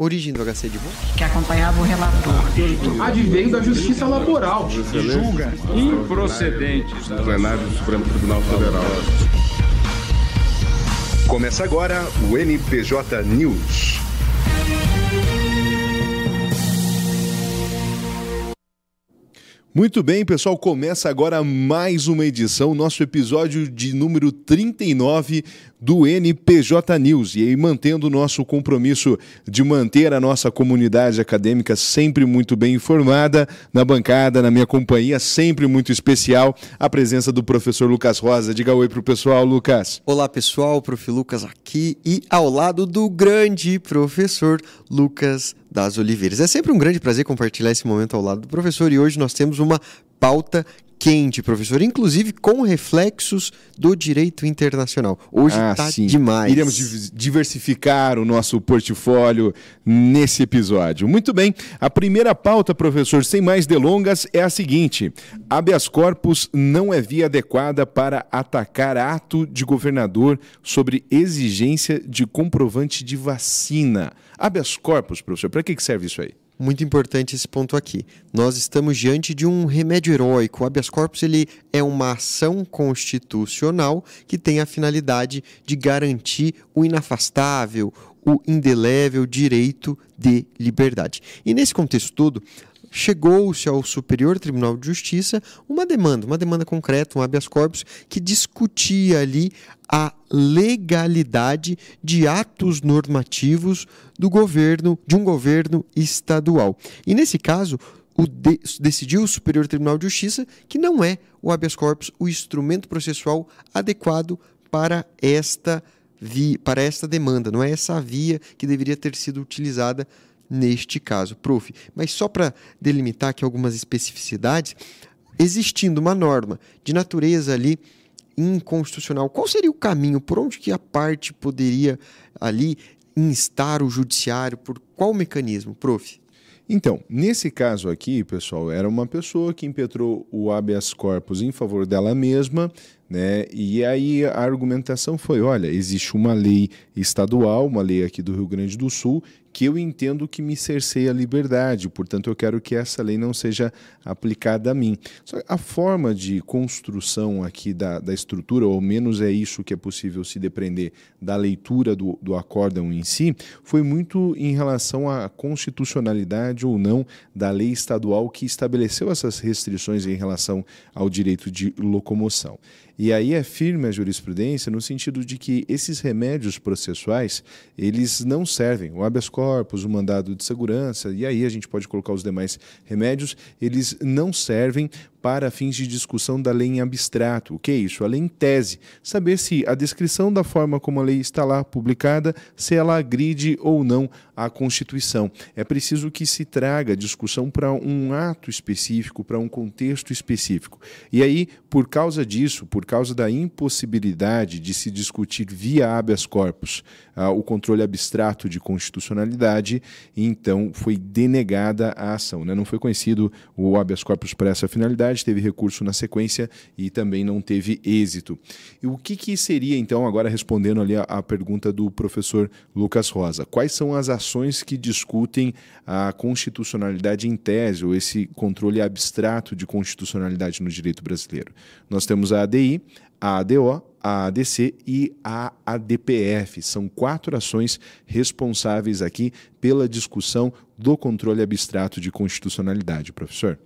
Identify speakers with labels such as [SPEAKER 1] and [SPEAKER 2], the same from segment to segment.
[SPEAKER 1] Origem do HC de bom?
[SPEAKER 2] Que acompanhava o relator.
[SPEAKER 3] Advém da justiça laboral.
[SPEAKER 4] Julga improcedentes.
[SPEAKER 5] Plenário do Supremo Tribunal Federal.
[SPEAKER 6] Começa agora o NPJ News.
[SPEAKER 7] Muito bem, pessoal, começa agora mais uma edição, nosso episódio de número 39 do NPJ News. E mantendo o nosso compromisso de manter a nossa comunidade acadêmica sempre muito bem informada, na bancada, na minha companhia, sempre muito especial, a presença do professor Lucas Rosa. Diga oi pro pessoal, Lucas.
[SPEAKER 1] Olá, pessoal, prof. Lucas aqui e ao lado do grande professor Lucas das Oliveiras. É sempre um grande prazer compartilhar esse momento ao lado do professor e hoje nós temos uma pauta quente, professor, inclusive com reflexos do direito internacional. Hoje está ah, demais.
[SPEAKER 7] Iremos diversificar o nosso portfólio nesse episódio. Muito bem, a primeira pauta, professor, sem mais delongas, é a seguinte: habeas corpus não é via adequada para atacar ato de governador sobre exigência de comprovante de vacina. Habeas corpus, professor, para que serve isso aí?
[SPEAKER 1] Muito importante esse ponto aqui. Nós estamos diante de um remédio heróico. O habeas corpus ele é uma ação constitucional que tem a finalidade de garantir o inafastável, o indelével direito de liberdade. E nesse contexto todo, chegou-se ao Superior Tribunal de Justiça uma demanda, uma demanda concreta, um habeas corpus, que discutia ali a legalidade de atos normativos do governo, de um governo estadual. E nesse caso, o de, decidiu o Superior Tribunal de Justiça que não é o habeas corpus o instrumento processual adequado para esta para esta demanda, não é essa via que deveria ter sido utilizada neste caso, prof. Mas só para delimitar aqui algumas especificidades, existindo uma norma de natureza ali inconstitucional, qual seria o caminho? Por onde que a parte poderia ali instar o judiciário? Por qual mecanismo, prof?
[SPEAKER 7] Então, nesse caso aqui, pessoal, era uma pessoa que impetrou o habeas corpus em favor dela mesma, né? E aí a argumentação foi: olha, existe uma lei estadual, uma lei aqui do Rio Grande do Sul, que eu entendo que me cerceia a liberdade, portanto eu quero que essa lei não seja aplicada a mim. Só a forma de construção aqui da, da estrutura, ou ao menos é isso que é possível se depender da leitura do, do acórdão em si, foi muito em relação à constitucionalidade ou não da lei estadual que estabeleceu essas restrições em relação ao direito de locomoção. E aí é firme a jurisprudência no sentido de que esses remédios processuais, eles não servem. O habeas corpus, o mandado de segurança, e aí a gente pode colocar os demais remédios, eles não servem para fins de discussão da lei em abstrato. O que é isso? A lei em tese. Saber se a descrição da forma como a lei está lá publicada, se ela agride ou não à Constituição. É preciso que se traga discussão para um ato específico, para um contexto específico. E aí, por causa disso, por causa da impossibilidade de se discutir via habeas corpus ah, o controle abstrato de constitucionalidade, então foi denegada a ação. Né? Não foi conhecido o habeas corpus para essa finalidade, teve recurso na sequência e também não teve êxito. E o que, que seria, então, agora respondendo ali a, a pergunta do professor Lucas Rosa, quais são as ações que discutem a constitucionalidade em tese, ou esse controle abstrato de constitucionalidade no direito brasileiro? Nós temos a ADI, a ADO, a ADC e a ADPF. São quatro ações responsáveis aqui pela discussão do controle abstrato de constitucionalidade, professor.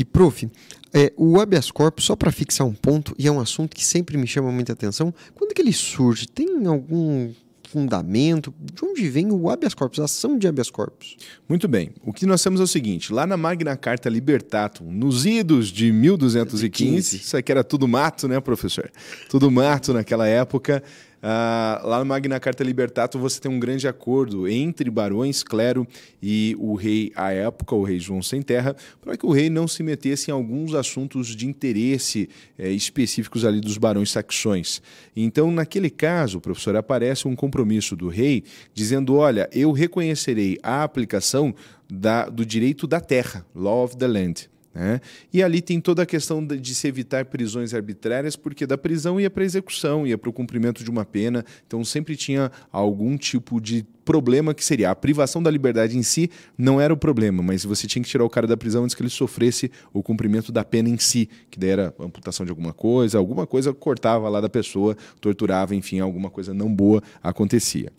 [SPEAKER 1] E, prof, é, o habeas corpus, só para fixar um ponto, e é um assunto que sempre me chama muita atenção, quando que ele surge? Tem algum fundamento? De onde vem o habeas corpus, a ação de habeas corpus?
[SPEAKER 7] Muito bem. O que nós temos é o seguinte: lá na Magna Carta Libertatum, nos idos de 1215, isso aqui era tudo mato, né, professor? Tudo mato naquela época. Uh, lá na Magna Carta Libertatum você tem um grande acordo entre barões, clero e o rei à época, o rei João Sem Terra, para que o rei não se metesse em alguns assuntos de interesse eh, específicos ali dos barões saxões. Então, naquele caso, professor, aparece um compromisso do rei dizendo: olha, eu reconhecerei a aplicação da, do direito da terra, law of the land. Né? E ali tem toda a questão de, se evitar prisões arbitrárias, porque da prisão ia para execução, ia para o cumprimento de uma pena. Então sempre tinha algum tipo de problema que seria a privação da liberdade em si não era o problema, mas você tinha que tirar o cara da prisão antes que ele sofresse o cumprimento da pena em si, que daí era amputação de alguma coisa, alguma coisa cortava lá da pessoa, torturava, enfim, alguma coisa não boa acontecia.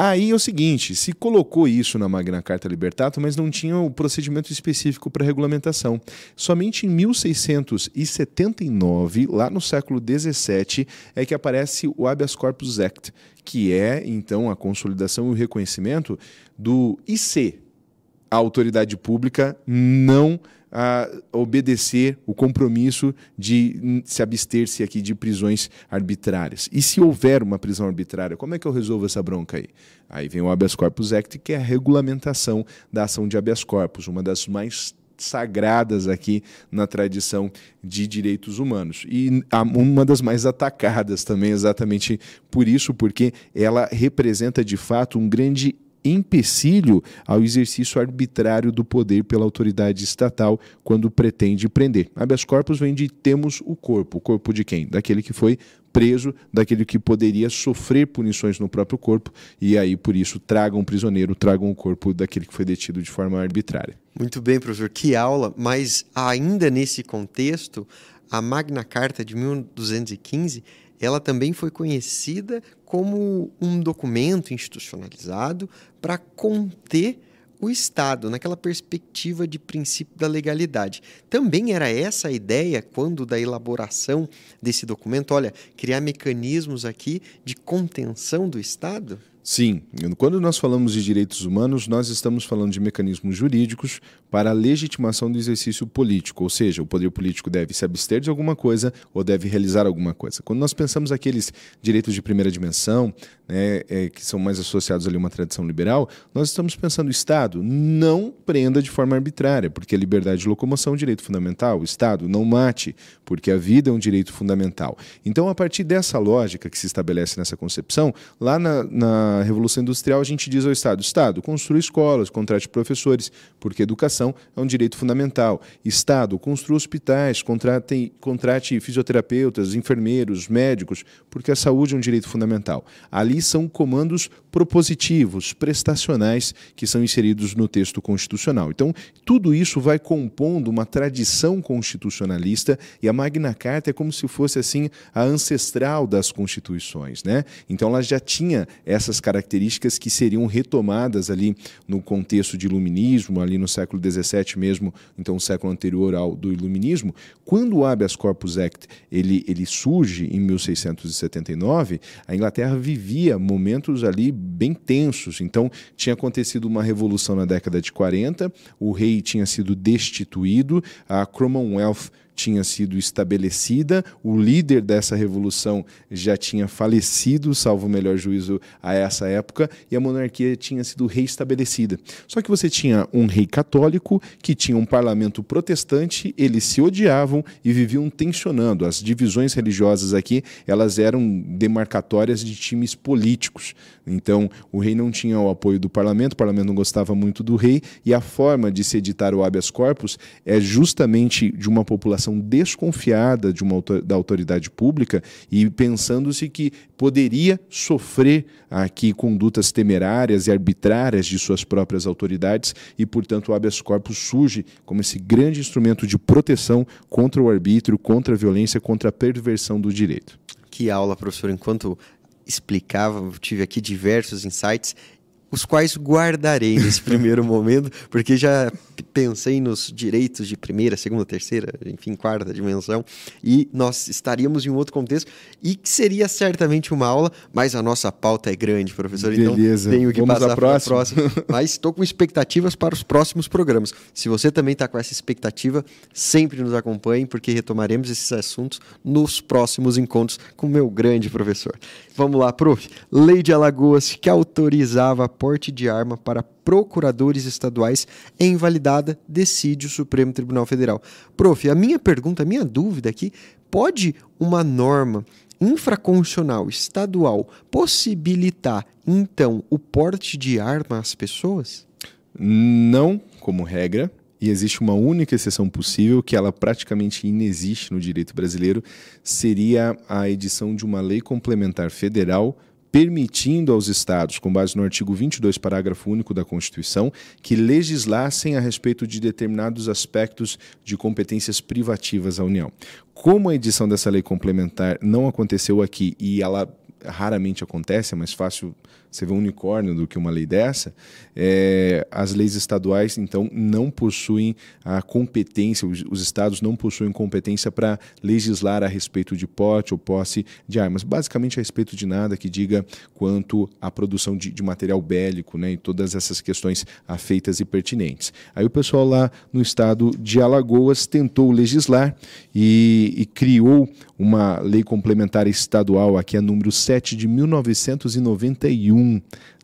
[SPEAKER 7] Aí é o seguinte, se colocou isso na Magna Carta Libertatum, mas não tinha o procedimento específico para regulamentação. Somente em 1679, lá no século 17, é que aparece o Habeas Corpus Act, que é então a consolidação e o reconhecimento do IC, a autoridade pública não a obedecer o compromisso de se abster-se aqui de prisões arbitrárias. E se houver uma prisão arbitrária, como é que eu resolvo essa bronca aí? Aí vem o Habeas Corpus Act, que é a regulamentação da ação de habeas corpus, uma das mais sagradas aqui na tradição de direitos humanos. E uma das mais atacadas também, exatamente por isso, porque ela representa de fato um grande empecilho ao exercício arbitrário do poder pela autoridade estatal quando pretende prender. Habeas corpus vem de temos o corpo. O corpo de quem? Daquele que foi preso, daquele que poderia sofrer punições no próprio corpo, e aí por isso tragam um prisioneiro, tragam o corpo daquele que foi detido de forma arbitrária.
[SPEAKER 1] Muito bem, professor, que aula, mas ainda nesse contexto, a Magna Carta de 1215 ela também foi conhecida como um documento institucionalizado para conter o Estado, naquela perspectiva de princípio da legalidade. Também era essa a ideia quando da elaboração desse documento, olha, criar mecanismos aqui de contenção do Estado?
[SPEAKER 7] Sim, quando nós falamos de direitos humanos, nós estamos falando de mecanismos jurídicos para a legitimação do exercício político, ou seja, o poder político deve se abster de alguma coisa ou deve realizar alguma coisa. Quando nós pensamos aqueles direitos de primeira dimensão, né, é, que são mais associados ali a uma tradição liberal, nós estamos pensando o Estado não prenda de forma arbitrária, porque a liberdade de locomoção é um direito fundamental. O Estado não mate, porque a vida é um direito fundamental. Então, a partir dessa lógica que se estabelece nessa concepção, lá na, na Revolução Industrial a gente diz ao Estado: Estado, construa escolas, contrate professores, porque educação é um direito fundamental. Estado, construa hospitais, contrate, contrate fisioterapeutas, enfermeiros, médicos, porque a saúde é um direito fundamental. Ali são comandos propositivos, prestacionais, que são inseridos no texto constitucional. Então, tudo isso vai compondo uma tradição constitucionalista e a Magna Carta é como se fosse assim a ancestral das constituições, né? Então, ela já tinha essas características que seriam retomadas ali no contexto de iluminismo, ali no século XVII mesmo, então século anterior ao do iluminismo. Quando o Habeas Corpus Act ele, ele surge em 1679, a Inglaterra vivia vivia momentos ali bem tensos. Então, tinha acontecido uma revolução na década de 40, o rei tinha sido destituído, a Commonwealth tinha sido estabelecida, o líder dessa revolução já tinha falecido, salvo o melhor juízo a essa época, e a monarquia tinha sido reestabelecida. Só que você tinha um rei católico que tinha um parlamento protestante, eles se odiavam e viviam tensionando. As divisões religiosas aqui, elas eram demarcatórias de times políticos. Então, o rei não tinha o apoio do parlamento, o parlamento não gostava muito do rei, e a forma de se editar o habeas corpus é justamente de uma população desconfiada de uma, da autoridade pública e pensando-se que poderia sofrer aqui condutas temerárias e arbitrárias de suas próprias autoridades, e, portanto, o habeas corpus surge como esse grande instrumento de proteção contra o arbítrio, contra a violência, contra a perversão do direito.
[SPEAKER 1] Que aula, professor. Enquanto explicava, tive aqui diversos insights, os quais guardarei nesse primeiro momento, porque já pensei nos direitos de primeira, segunda, terceira, enfim, quarta dimensão, e nós estaríamos em um outro contexto, e que seria certamente uma aula, mas a nossa pauta é grande, professor, então
[SPEAKER 7] Beleza.
[SPEAKER 1] então tenho que
[SPEAKER 7] Vamos
[SPEAKER 1] passar
[SPEAKER 7] para a
[SPEAKER 1] próxima. mas estou com expectativas para os próximos programas. Se você também está com essa expectativa, sempre nos acompanhe, porque retomaremos esses assuntos nos próximos encontros com o meu grande professor. Vamos lá, prof. Lei de Alagoas que autorizava porte de arma para procuradores estaduais é invalidada, decide o Supremo Tribunal Federal. Prof, a minha pergunta, a minha dúvida aqui, pode uma norma infraconstitucional estadual possibilitar, então, o porte de arma às pessoas?
[SPEAKER 7] Não como regra, e existe uma única exceção possível, que ela praticamente inexiste no direito brasileiro, seria a edição de uma lei complementar federal permitindo aos estados, com base no artigo 22, parágrafo único da Constituição, que legislassem a respeito de determinados aspectos de competências privativas à União. Como a edição dessa lei complementar não aconteceu aqui e ela raramente acontece, é mais fácil você vê um unicórnio do que uma lei dessa, é, as leis estaduais, então, não possuem a competência, os, os estados não possuem competência para legislar a respeito de porte ou posse de armas, basicamente a respeito de nada que diga quanto à produção de, de material bélico né, e todas essas questões afeitas e pertinentes. Aí o pessoal lá no estado de Alagoas tentou legislar e, e criou uma lei complementar estadual, aqui é número 7 de 1991,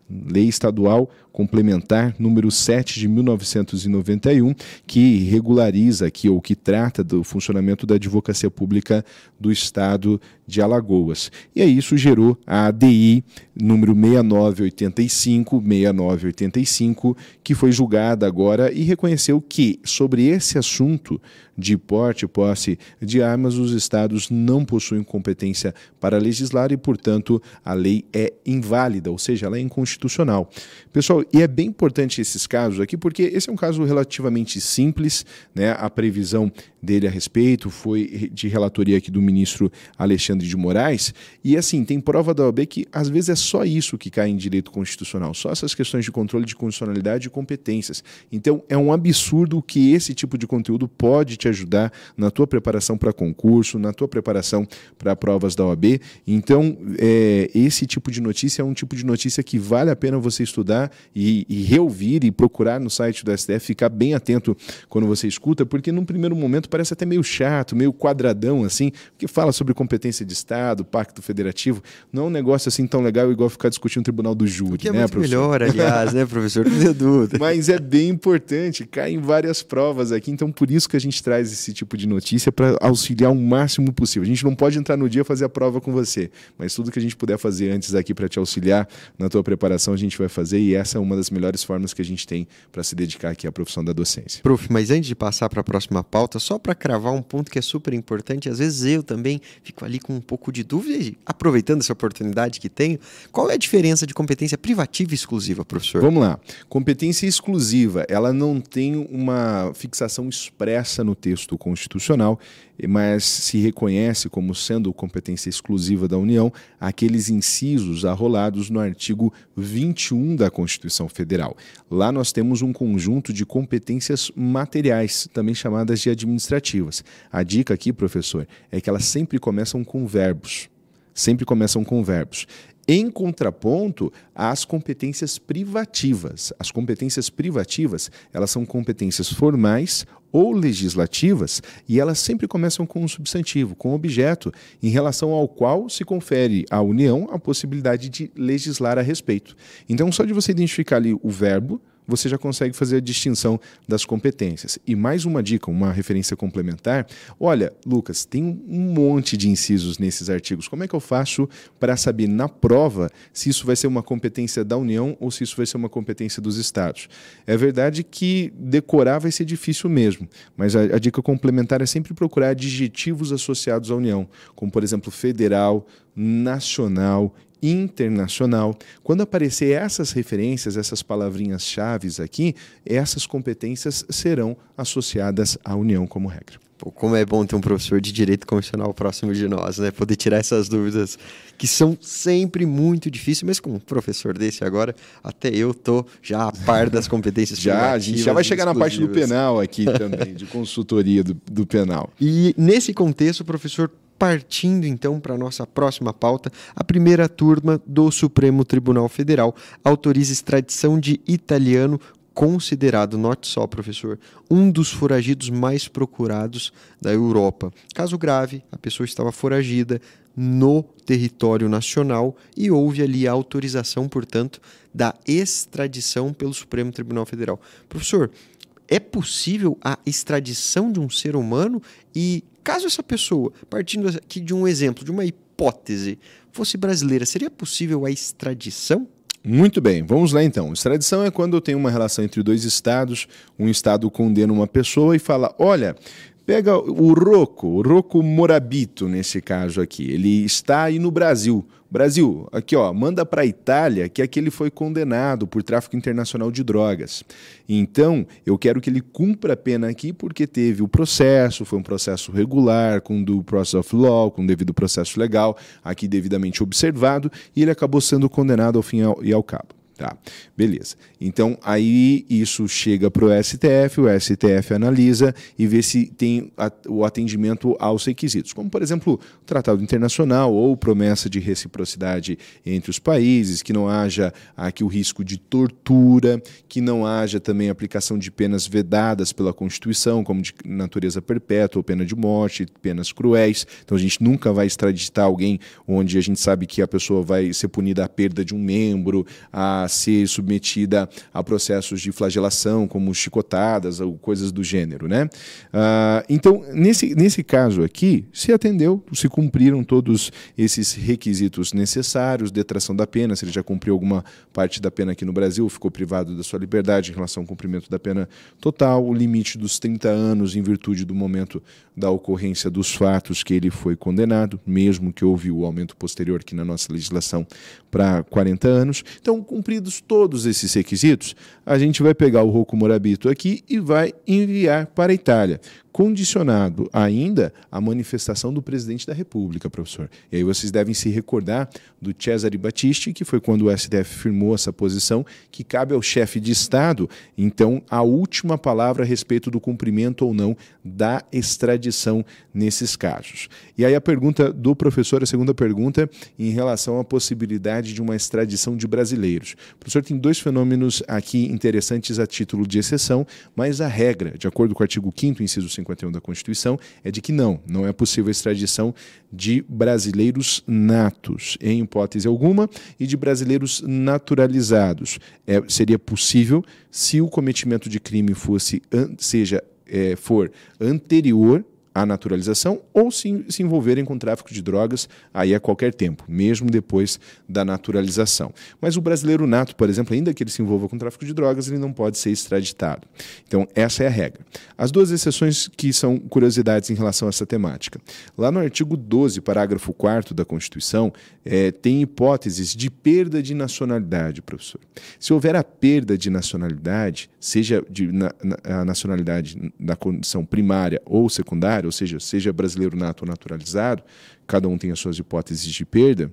[SPEAKER 7] lei estadual complementar número 7 de 1991, que regulariza aqui ou que trata do funcionamento da advocacia pública do estado de Alagoas. E aí isso gerou a ADI número 6985, 6985, que foi julgada agora e reconheceu que sobre esse assunto de porte e posse de armas os estados não possuem competência para legislar e, portanto, a lei é inválida, ou seja, ela é inconstitucional. Pessoal, e é bem importante esses casos aqui, porque esse é um caso relativamente simples, né? A previsão dele a respeito foi de relatoria aqui do ministro Alexandre de Moraes, e assim, tem prova da OAB que às vezes é só isso que cai em direito constitucional, só essas questões de controle de constitucionalidade e competências. Então, é um absurdo que esse tipo de conteúdo pode te ajudar na tua preparação para concurso, na tua preparação para provas da OAB. Então, é, esse tipo de notícia é um tipo de notícia que vale a pena você estudar e, e reouvir e procurar no site do STF, ficar bem atento quando você escuta, porque num primeiro momento parece até meio chato, meio quadradão assim, que fala sobre competência de Estado, pacto federativo, não é um negócio assim tão legal igual ficar discutindo o tribunal do júri,
[SPEAKER 1] que é
[SPEAKER 7] né,
[SPEAKER 1] muito
[SPEAKER 7] professor?
[SPEAKER 1] melhor, aliás, né, professor? Não tem dúvida.
[SPEAKER 7] Mas é bem importante, cai em várias provas aqui, então por isso que a gente traz esse tipo de notícia para auxiliar o máximo possível. A gente não pode entrar no dia e fazer a prova com você, mas tudo que a gente puder fazer antes aqui para te auxiliar na tua preparação, a gente vai fazer e essa é uma das melhores formas que a gente tem para se dedicar aqui à profissão da docência.
[SPEAKER 1] Prof, mas antes de passar para a próxima pauta, só para cravar um ponto que é super importante, às vezes eu também fico ali com um pouco de dúvida aproveitando essa oportunidade que tenho, qual é a diferença de competência privativa e exclusiva, professor?
[SPEAKER 7] Vamos lá. Competência exclusiva, ela não tem uma fixação expressa no texto constitucional, mas se reconhece como sendo competência exclusiva da União aqueles incisos arrolados no artigo 21 da Constituição Federal. Lá nós temos um conjunto de competências materiais, também chamadas de administrativas. A dica aqui, professor, é que elas sempre começam com verbos. Sempre começam com verbos em contraponto às competências privativas. As competências privativas, elas são competências formais ou legislativas e elas sempre começam com um substantivo, com um objeto, em relação ao qual se confere à União a possibilidade de legislar a respeito. Então, só de você identificar ali o verbo, você já consegue fazer a distinção das competências. E mais uma dica, uma referência complementar. Olha, Lucas, tem um monte de incisos nesses artigos. Como é que eu faço para saber na prova se isso vai ser uma competência da União ou se isso vai ser uma competência dos Estados? É verdade que decorar vai ser difícil mesmo, mas a, a dica complementar é sempre procurar adjetivos associados à União, como, por exemplo, federal, nacional, internacional. Quando aparecer essas referências, essas palavrinhas chaves aqui, essas competências serão associadas à União como regra.
[SPEAKER 1] Pô, como é bom ter um professor de direito constitucional próximo de nós, né? Poder tirar essas dúvidas que são sempre muito difíceis, mas com um professor desse agora, até eu tô já a par das competências
[SPEAKER 7] Já, a gente já vai chegar na parte do penal aqui também, de consultoria do, do penal.
[SPEAKER 1] E nesse contexto, professor, partindo então para a nossa próxima pauta, a primeira turma do Supremo Tribunal Federal autoriza extradição de italiano considerado, note só, professor, um dos foragidos mais procurados da Europa. Caso grave, a pessoa estava foragida no território nacional e houve ali a autorização, portanto, da extradição pelo Supremo Tribunal Federal. Professor, é possível a extradição de um ser humano e caso essa pessoa, partindo aqui de um exemplo, de uma hipótese, fosse brasileira, seria possível a extradição?
[SPEAKER 7] Muito bem, vamos lá então. Extradição é quando tenho uma relação entre dois estados, um estado condena uma pessoa e fala: olha, Pega o Rocco, o Rocco Morabito nesse caso aqui. Ele está aí no Brasil. Brasil, aqui ó, manda para a Itália que aquele foi condenado por tráfico internacional de drogas. Então, eu quero que ele cumpra a pena aqui porque teve o processo, foi um processo regular, com do process of law, com devido processo legal, aqui devidamente observado, e ele acabou sendo condenado ao fim e ao cabo. Tá, beleza. Então aí isso chega para o STF, o STF analisa e vê se tem o atendimento aos requisitos, como por exemplo o tratado internacional ou promessa de reciprocidade entre os países, que não haja aqui o risco de tortura, que não haja também aplicação de penas vedadas pela Constituição, como de natureza perpétua ou pena de morte, penas cruéis. Então a gente nunca vai extraditar alguém onde a gente sabe que a pessoa vai ser punida a perda de um membro, a ser submetida a processos de flagelação, como chicotadas ou coisas do gênero. Né? Uh, então, nesse, nesse caso aqui, se atendeu, se cumpriram todos esses requisitos necessários, detração da pena, se ele já cumpriu alguma parte da pena aqui no Brasil, ficou privado da sua liberdade em relação ao cumprimento da pena total, o limite dos 30 anos em virtude do momento da ocorrência dos fatos que ele foi condenado, mesmo que houve o aumento posterior aqui na nossa legislação para 40 anos. Então, cumpridos todos esses requisitos, a gente vai pegar o Rocco Morabito aqui e vai enviar para a Itália condicionado ainda à manifestação do presidente da República, professor. E aí vocês devem se recordar do Cesare Battisti, que foi quando o STF firmou essa posição, que cabe ao chefe de Estado, então, a última palavra a respeito do cumprimento ou não da extradição nesses casos. E aí a pergunta do professor, a segunda pergunta, em relação à possibilidade de uma extradição de brasileiros. O professor tem dois fenômenos aqui interessantes a título de exceção, mas a regra, de acordo com o artigo 5º, inciso 5 51 da Constituição é de que não, não é possível a extradição de brasileiros natos, em hipótese alguma, e de brasileiros naturalizados. É, seria possível se o cometimento de crime fosse, seja, é, for anterior a naturalização ou se, se envolverem com tráfico de drogas aí a qualquer tempo, mesmo depois da naturalização. Mas o brasileiro nato, por exemplo, ainda que ele se envolva com tráfico de drogas, ele não pode ser extraditado. Então, essa é a regra. As duas exceções que são curiosidades em relação a essa temática. Lá no artigo 12, parágrafo 4 da Constituição, é, tem hipóteses de perda de nacionalidade, professor. Se houver a perda de nacionalidade, seja de, na, na, a nacionalidade na condição primária ou secundária, ou seja, seja brasileiro nato ou naturalizado, cada um tem as suas hipóteses de perda,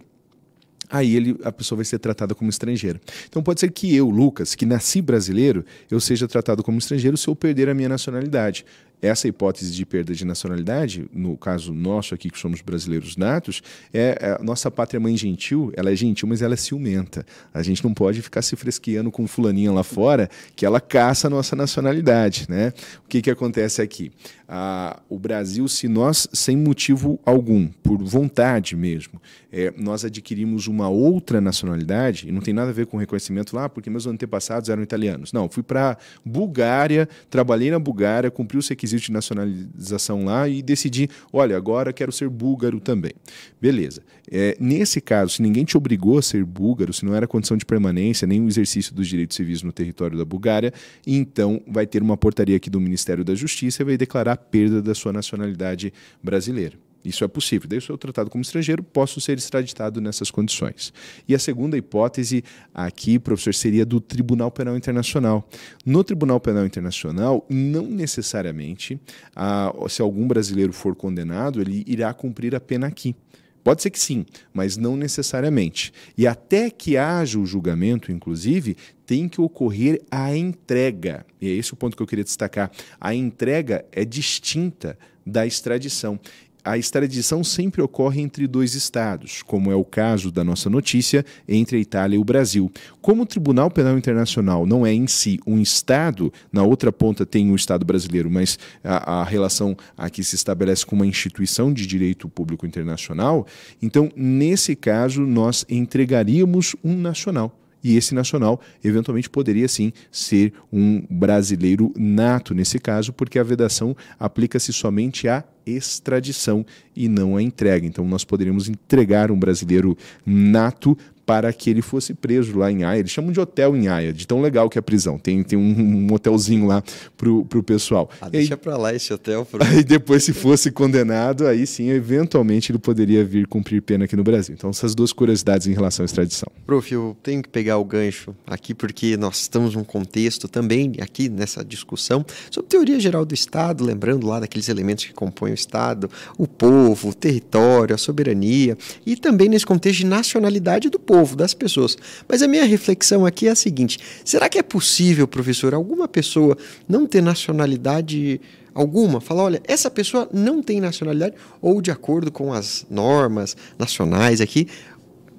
[SPEAKER 7] aí ele, a pessoa vai ser tratada como estrangeira. Então pode ser que eu, Lucas, que nasci brasileiro, eu seja tratado como estrangeiro se eu perder a minha nacionalidade essa hipótese de perda de nacionalidade, no caso nosso aqui, que somos brasileiros natos, é, é a nossa pátria mãe gentil, ela é gentil, mas ela é ciumenta. A gente não pode ficar se fresqueando com fulaninha lá fora, que ela caça a nossa nacionalidade. Né? O que, que acontece aqui? Ah, o Brasil, se nós, sem motivo algum, por vontade mesmo, é, nós adquirimos uma outra nacionalidade, e não tem nada a ver com reconhecimento lá, porque meus antepassados eram italianos. Não, fui para Bulgária, trabalhei na Bulgária, cumpri os requisitos requisito de nacionalização lá e decidi, olha, agora quero ser búlgaro também. Beleza. É, nesse caso, se ninguém te obrigou a ser búlgaro, se não era condição de permanência, nem o exercício dos direitos civis no território da Bulgária, então vai ter uma portaria aqui do Ministério da Justiça e vai declarar a perda da sua nacionalidade brasileira. Isso é possível. Daí eu sou tratado como estrangeiro, posso ser extraditado nessas condições. E a segunda hipótese aqui, professor, seria do Tribunal Penal Internacional. No Tribunal Penal Internacional, não necessariamente, ah, se algum brasileiro for condenado, ele irá cumprir a pena aqui. Pode ser que sim, mas não necessariamente. E até que haja o julgamento, inclusive, tem que ocorrer a entrega. E é esse o ponto que eu queria destacar. A entrega é distinta da extradição a extradição sempre ocorre entre dois estados, como é o caso da nossa notícia entre a Itália e o Brasil. Como o Tribunal Penal Internacional não é em si um estado, na outra ponta tem o Estado brasileiro, mas a, a relação aqui se estabelece com uma instituição de direito público internacional, então, nesse caso, nós entregaríamos um nacional e esse nacional eventualmente poderia sim ser um brasileiro nato nesse caso, porque a vedação aplica-se somente à extradição e não à entrega. Então nós poderíamos entregar um brasileiro nato para que ele fosse preso lá em Haia. Eles chamam de hotel em Haia, de tão legal que é a prisão. Tem, tem um, um hotelzinho lá pro, pro pessoal.
[SPEAKER 1] Ah, deixa para lá esse hotel.
[SPEAKER 7] Pro... Aí depois, se fosse condenado, aí sim, eventualmente ele poderia vir cumprir pena aqui no Brasil. Então, essas duas curiosidades em relação à extradição.
[SPEAKER 1] Prof, eu tenho que pegar o gancho aqui porque nós estamos num contexto também, aqui nessa discussão, sobre teoria geral do Estado, lembrando lá daqueles elementos que compõem o Estado, o povo, o território, a soberania, e também nesse contexto de nacionalidade do povo, das pessoas. Mas a minha reflexão aqui é a seguinte: será que é possível, professor, alguma pessoa não ter nacionalidade alguma, falar, olha, essa pessoa não tem nacionalidade, ou de acordo com as normas nacionais aqui,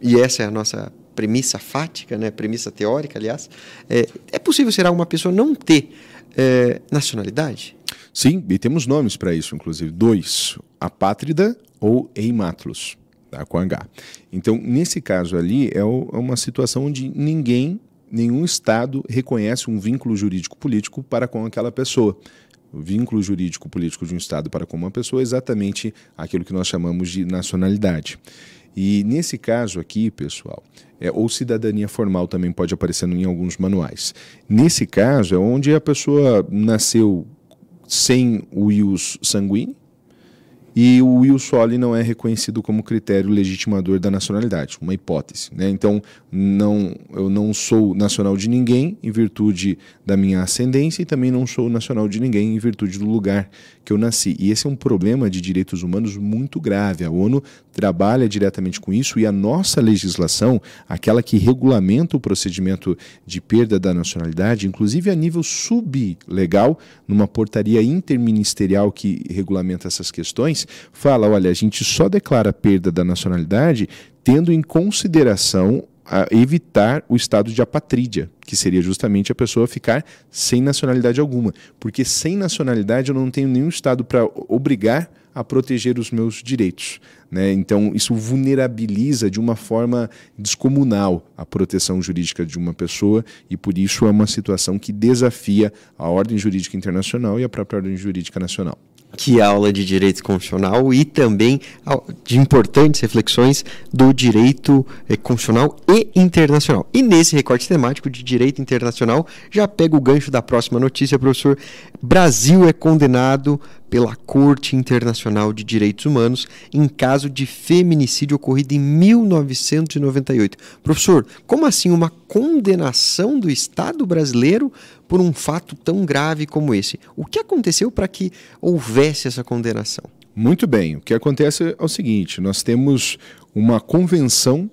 [SPEAKER 1] e essa é a nossa premissa fática, né, premissa teórica, aliás, é, é possível ser alguma pessoa não ter é, nacionalidade?
[SPEAKER 7] Sim, e temos nomes para isso, inclusive, dois, apátrida ou eimátulos tá? com H. Então, nesse caso ali, é, o, é uma situação onde ninguém, nenhum Estado reconhece um vínculo jurídico político para com aquela pessoa. O vínculo jurídico político de um Estado para com uma pessoa é exatamente aquilo que nós chamamos de nacionalidade. E nesse caso aqui, pessoal, é, ou cidadania formal também pode aparecer em alguns manuais. Nesse caso é onde a pessoa nasceu sem o ius sanguíneo, e o Will Soli não é reconhecido como critério legitimador da nacionalidade, uma hipótese. Né? Então, não, eu não sou nacional de ninguém em virtude da minha ascendência e também não sou nacional de ninguém em virtude do lugar que eu nasci. E esse é um problema de direitos humanos muito grave. A ONU trabalha diretamente com isso e a nossa legislação, aquela que regulamenta o procedimento de perda da nacionalidade, inclusive a nível sublegal, numa portaria interministerial que regulamenta essas questões, fala: olha, a gente só declara perda da nacionalidade tendo em consideração evitar o estado de apatrídia, que seria justamente a pessoa ficar sem nacionalidade alguma. Porque sem nacionalidade eu não tenho nenhum estado para obrigar a proteger os meus direitos. Né? Então, isso vulnerabiliza de uma forma descomunal a proteção jurídica de uma pessoa e, por isso, é uma situação que desafia a ordem jurídica internacional e a própria ordem jurídica nacional
[SPEAKER 1] que aula de direito constitucional e também de importantes reflexões do direito eh, constitucional e internacional. E nesse recorte temático de direito internacional, já pega o gancho da próxima notícia, professor. Brasil é condenado pela Corte Internacional de Direitos Humanos em caso de feminicídio ocorrido em 1998. Professor, como assim uma condenação do Estado brasileiro por um fato tão grave como esse? O que aconteceu para que houvesse essa condenação?
[SPEAKER 7] Muito bem. O que acontece é o seguinte: nós temos uma convenção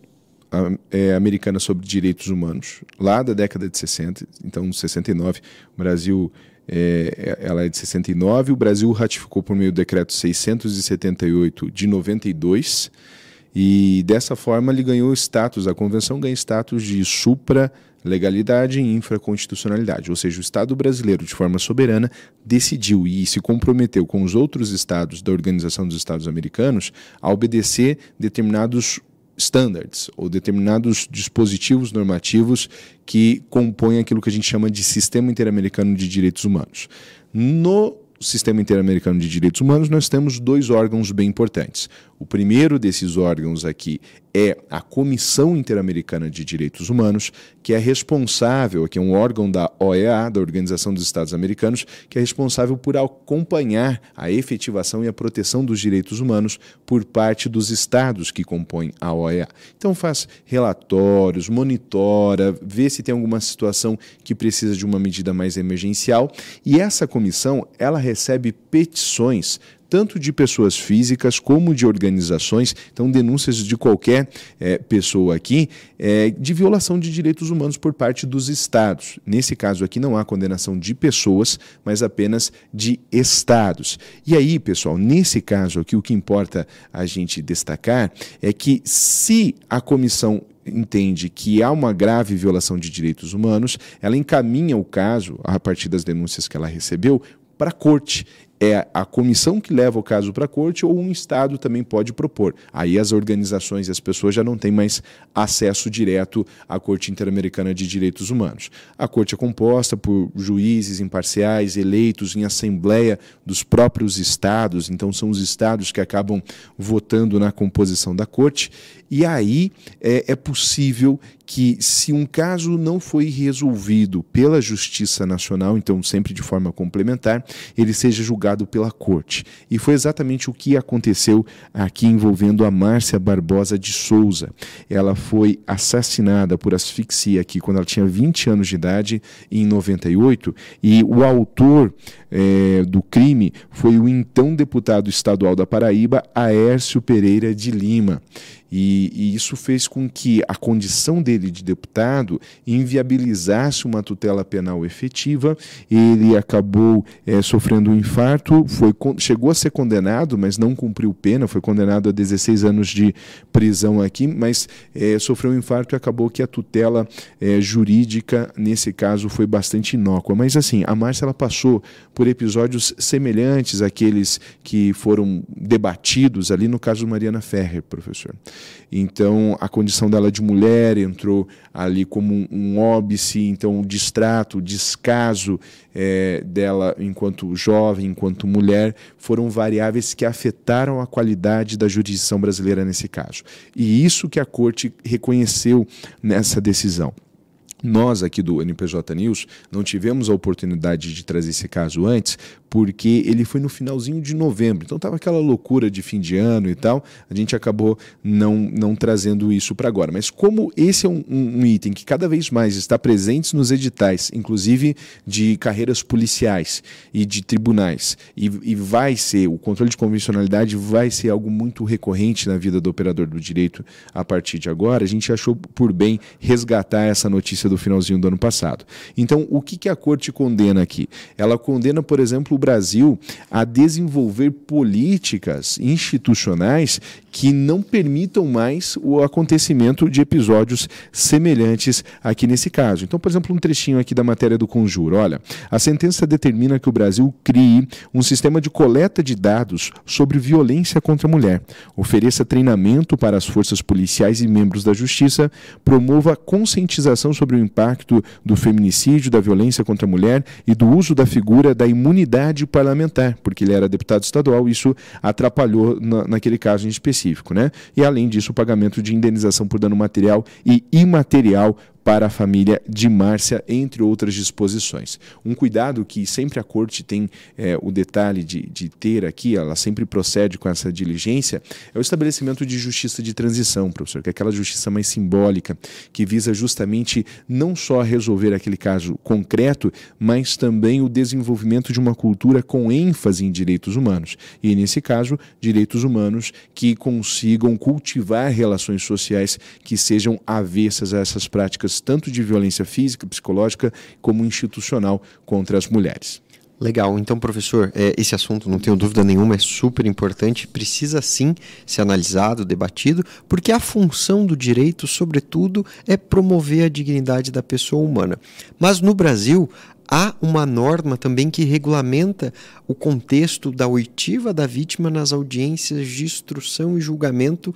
[SPEAKER 7] é, americana sobre direitos humanos, lá da década de 60, então 69, o Brasil é, ela é de 69, o Brasil ratificou por meio do decreto 678 de 92, e dessa forma ele ganhou status, a convenção ganha status de supra legalidade e infraconstitucionalidade, ou seja, o Estado brasileiro, de forma soberana, decidiu e se comprometeu com os outros estados da Organização dos Estados Americanos a obedecer determinados standards ou determinados dispositivos normativos que compõem aquilo que a gente chama de Sistema Interamericano de Direitos Humanos. No Sistema Interamericano de Direitos Humanos, nós temos dois órgãos bem importantes. O primeiro desses órgãos aqui é a Comissão Interamericana de Direitos Humanos, que é responsável, que é um órgão da OEA, da Organização dos Estados Americanos, que é responsável por acompanhar a efetivação e a proteção dos direitos humanos por parte dos estados que compõem a OEA. Então faz relatórios, monitora, vê se tem alguma situação que precisa de uma medida mais emergencial, e essa comissão, ela recebe petições tanto de pessoas físicas como de organizações, então denúncias de qualquer é, pessoa aqui é, de violação de direitos humanos por parte dos estados. Nesse caso aqui não há condenação de pessoas, mas apenas de estados. E aí, pessoal, nesse caso aqui o que importa a gente destacar é que se a comissão entende que há uma grave violação de direitos humanos, ela encaminha o caso, a partir das denúncias que ela recebeu, para a corte é a comissão que leva o caso para a corte ou um Estado também pode propor. Aí as organizações e as pessoas já não têm mais acesso direto à Corte Interamericana de Direitos Humanos. A corte é composta por juízes imparciais eleitos em assembleia dos próprios estados, então são os estados que acabam votando na composição da corte, e aí é, é possível que, se um caso não foi resolvido pela Justiça Nacional, então sempre de forma complementar, ele seja julgado pela Corte. E foi exatamente o que aconteceu aqui envolvendo a Márcia Barbosa de Souza. Ela foi assassinada por asfixia aqui quando ela tinha 20 anos de idade, em 98, e o autor é, do crime foi o então deputado estadual da Paraíba, Aércio Pereira de Lima. E, e, isso fez com que a condição dele de deputado inviabilizasse uma tutela penal efetiva. Ele acabou é, sofrendo um infarto, foi, chegou a ser condenado, mas não cumpriu pena, foi condenado a 16 anos de prisão aqui, mas é, sofreu um infarto e acabou que a tutela é, jurídica, nesse caso, foi bastante inócua. Mas assim, a Márcia ela passou por episódios semelhantes àqueles que foram debatidos ali no caso Mariana Ferrer, professor. Então, a condição dela de mulher entrou ali como um óbice, então o distrato, o descaso é, dela enquanto jovem, enquanto mulher, foram variáveis que afetaram a qualidade da jurisdição brasileira nesse caso. E isso que a corte reconheceu nessa decisão. Nós aqui do NPJ News não tivemos a oportunidade de trazer esse caso antes, porque ele foi no finalzinho de novembro. Então estava aquela loucura de fim de ano e tal. A gente acabou não, não trazendo isso para agora. Mas como esse é um, um, item que cada vez mais está presente nos editais, inclusive de carreiras policiais e de tribunais, e, e vai ser, o controle de convencionalidade vai ser algo muito recorrente na vida do operador do direito a partir de agora, a gente achou por bem resgatar essa notícia do finalzinho do ano passado. Então, o que, que a corte condena aqui? Ela condena, por exemplo, Brasil a desenvolver políticas institucionais que não permitam mais o acontecimento de episódios semelhantes aqui nesse caso. Então, por exemplo, um trechinho aqui da matéria do Conjuro. Olha, a sentença determina que o Brasil crie um sistema de coleta de dados sobre violência contra a mulher, ofereça treinamento para as forças policiais e membros da justiça, promova conscientização sobre o impacto do feminicídio, da violência contra a mulher e do uso da figura da imunidade parlamentar, porque ele era deputado estadual, isso atrapalhou na, naquele caso em específico, né? E além disso, o pagamento de indenização por dano material e imaterial para a família de Márcia, entre outras disposições. Um cuidado que sempre a corte tem é, o detalhe de, de ter aqui, ela sempre procede com essa diligência, é o estabelecimento de justiça de transição, professor, que é aquela justiça mais simbólica, que visa justamente não só resolver aquele caso concreto, mas também o desenvolvimento de uma cultura com ênfase em direitos humanos. E, nesse caso, direitos humanos que consigam cultivar relações sociais que sejam avessas a essas práticas tanto de violência física, psicológica, como institucional contra as mulheres.
[SPEAKER 1] Legal, então, professor, é, esse assunto, não tenho dúvida nenhuma, é super importante, precisa sim ser analisado, debatido, porque a função do direito, sobretudo, é promover a dignidade da pessoa humana. Mas no Brasil, há uma norma também que regulamenta o contexto da oitiva da vítima nas audiências de instrução e julgamento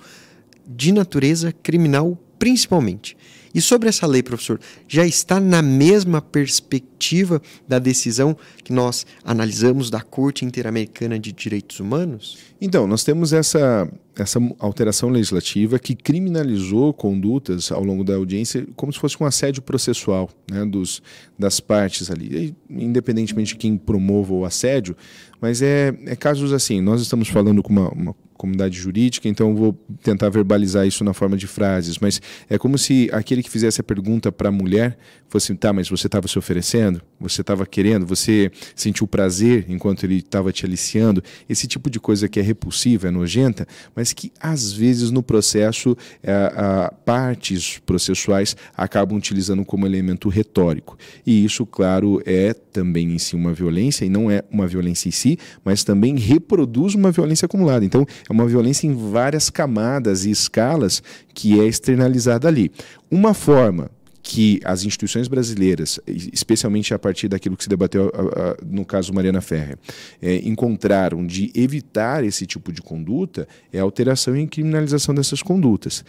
[SPEAKER 1] de natureza criminal, principalmente. E sobre essa lei, professor, já está na mesma perspectiva da decisão que nós analisamos da Corte Interamericana de Direitos Humanos?
[SPEAKER 7] Então, nós temos essa, essa alteração legislativa que criminalizou condutas ao longo da audiência como se fosse um assédio processual né, dos, das partes ali, independentemente de quem promova o assédio, mas é, é casos assim, nós estamos falando com uma, uma comunidade jurídica, então vou tentar verbalizar isso na forma de frases, mas é como se aquele que fizesse a pergunta para a mulher fosse, tá, mas você estava se oferecendo? Você estava querendo? Você sentiu prazer enquanto ele estava te aliciando? Esse tipo de coisa que é repulsiva, é nojenta, mas que às vezes no processo é, a, partes processuais acabam utilizando como elemento retórico. E isso, claro, é também em si uma violência, e não é uma violência em si, mas também reproduz uma violência acumulada. Então, é uma violência em várias camadas e escalas que é externalizada ali. Uma forma que as instituições brasileiras, especialmente a partir daquilo que se debateu no caso Mariana Ferrer, é, encontraram de evitar esse tipo de conduta é a alteração e criminalização dessas condutas.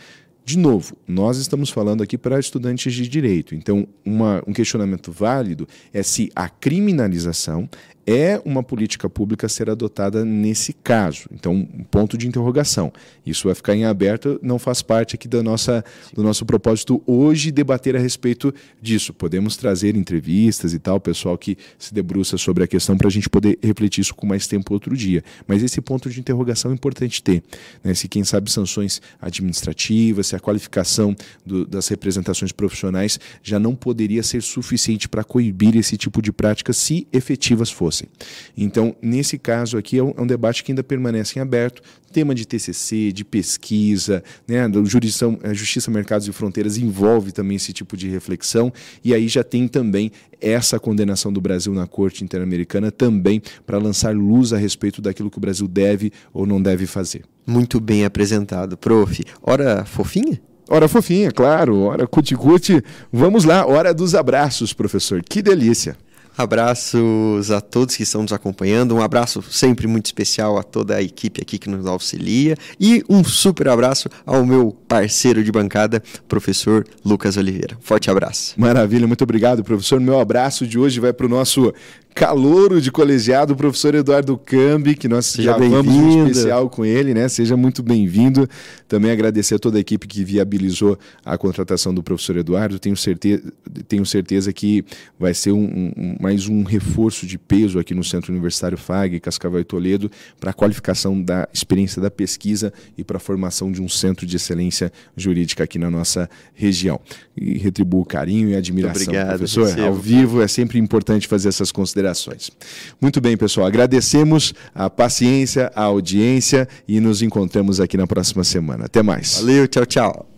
[SPEAKER 7] De novo, nós estamos falando aqui para estudantes de direito, então uma, um questionamento válido é se a criminalização é uma política pública ser adotada nesse caso. Então, um ponto de interrogação. Isso vai ficar em aberto, não faz parte aqui da nossa, do nosso propósito hoje debater a respeito disso. Podemos trazer entrevistas e tal, pessoal que se debruça sobre a questão para a gente poder refletir isso com mais tempo outro dia. Mas esse ponto de interrogação é importante ter. Né? Se, quem sabe, sanções administrativas, se a qualificação do, das representações profissionais já não poderia ser suficiente para coibir esse tipo de prática se efetivas fossem fossem. Então, nesse caso aqui, é um, é um debate que ainda permanece em aberto, tema de TCC, de pesquisa, né, jurisdição, a Justiça Mercados e Fronteiras envolve também esse tipo de reflexão, e aí já tem também essa condenação do Brasil na Corte Interamericana também para lançar luz a respeito daquilo que o Brasil deve ou não deve fazer.
[SPEAKER 1] Muito bem apresentado, prof. Hora fofinha?
[SPEAKER 7] Hora fofinha, claro, hora cuticute. Vamos lá, hora dos abraços, professor. Que delícia.
[SPEAKER 1] Abraços a todos que estão nos acompanhando, um abraço sempre muito especial a toda a equipe aqui que nos auxilia e um super abraço ao meu parceiro de bancada, professor Lucas Oliveira. Forte abraço.
[SPEAKER 7] Maravilha, muito obrigado, professor. Meu abraço de hoje vai para o nosso calouro de colegiado, o professor Eduardo Cambi, que nós Seja gravamos um especial com ele, né? Seja muito bem-vindo. Também agradecer a toda a equipe que viabilizou a contratação do professor Eduardo. Tenho certeza, tenho certeza que vai ser um, um, mais um reforço de peso aqui no Centro Universitário FAG, Cascavel e Toledo, para a qualificação da experiência da pesquisa e para a formação de um centro de excelência jurídica aqui na nossa região. E retribuo o carinho e a admiração,
[SPEAKER 1] obrigado,
[SPEAKER 7] professor. Recebo. Ao vivo é sempre importante fazer essas considerações considerações. Muito bem, pessoal. Agradecemos a paciência, a audiência e nos encontramos aqui na próxima semana. Até mais.
[SPEAKER 1] Valeu, tchau, tchau.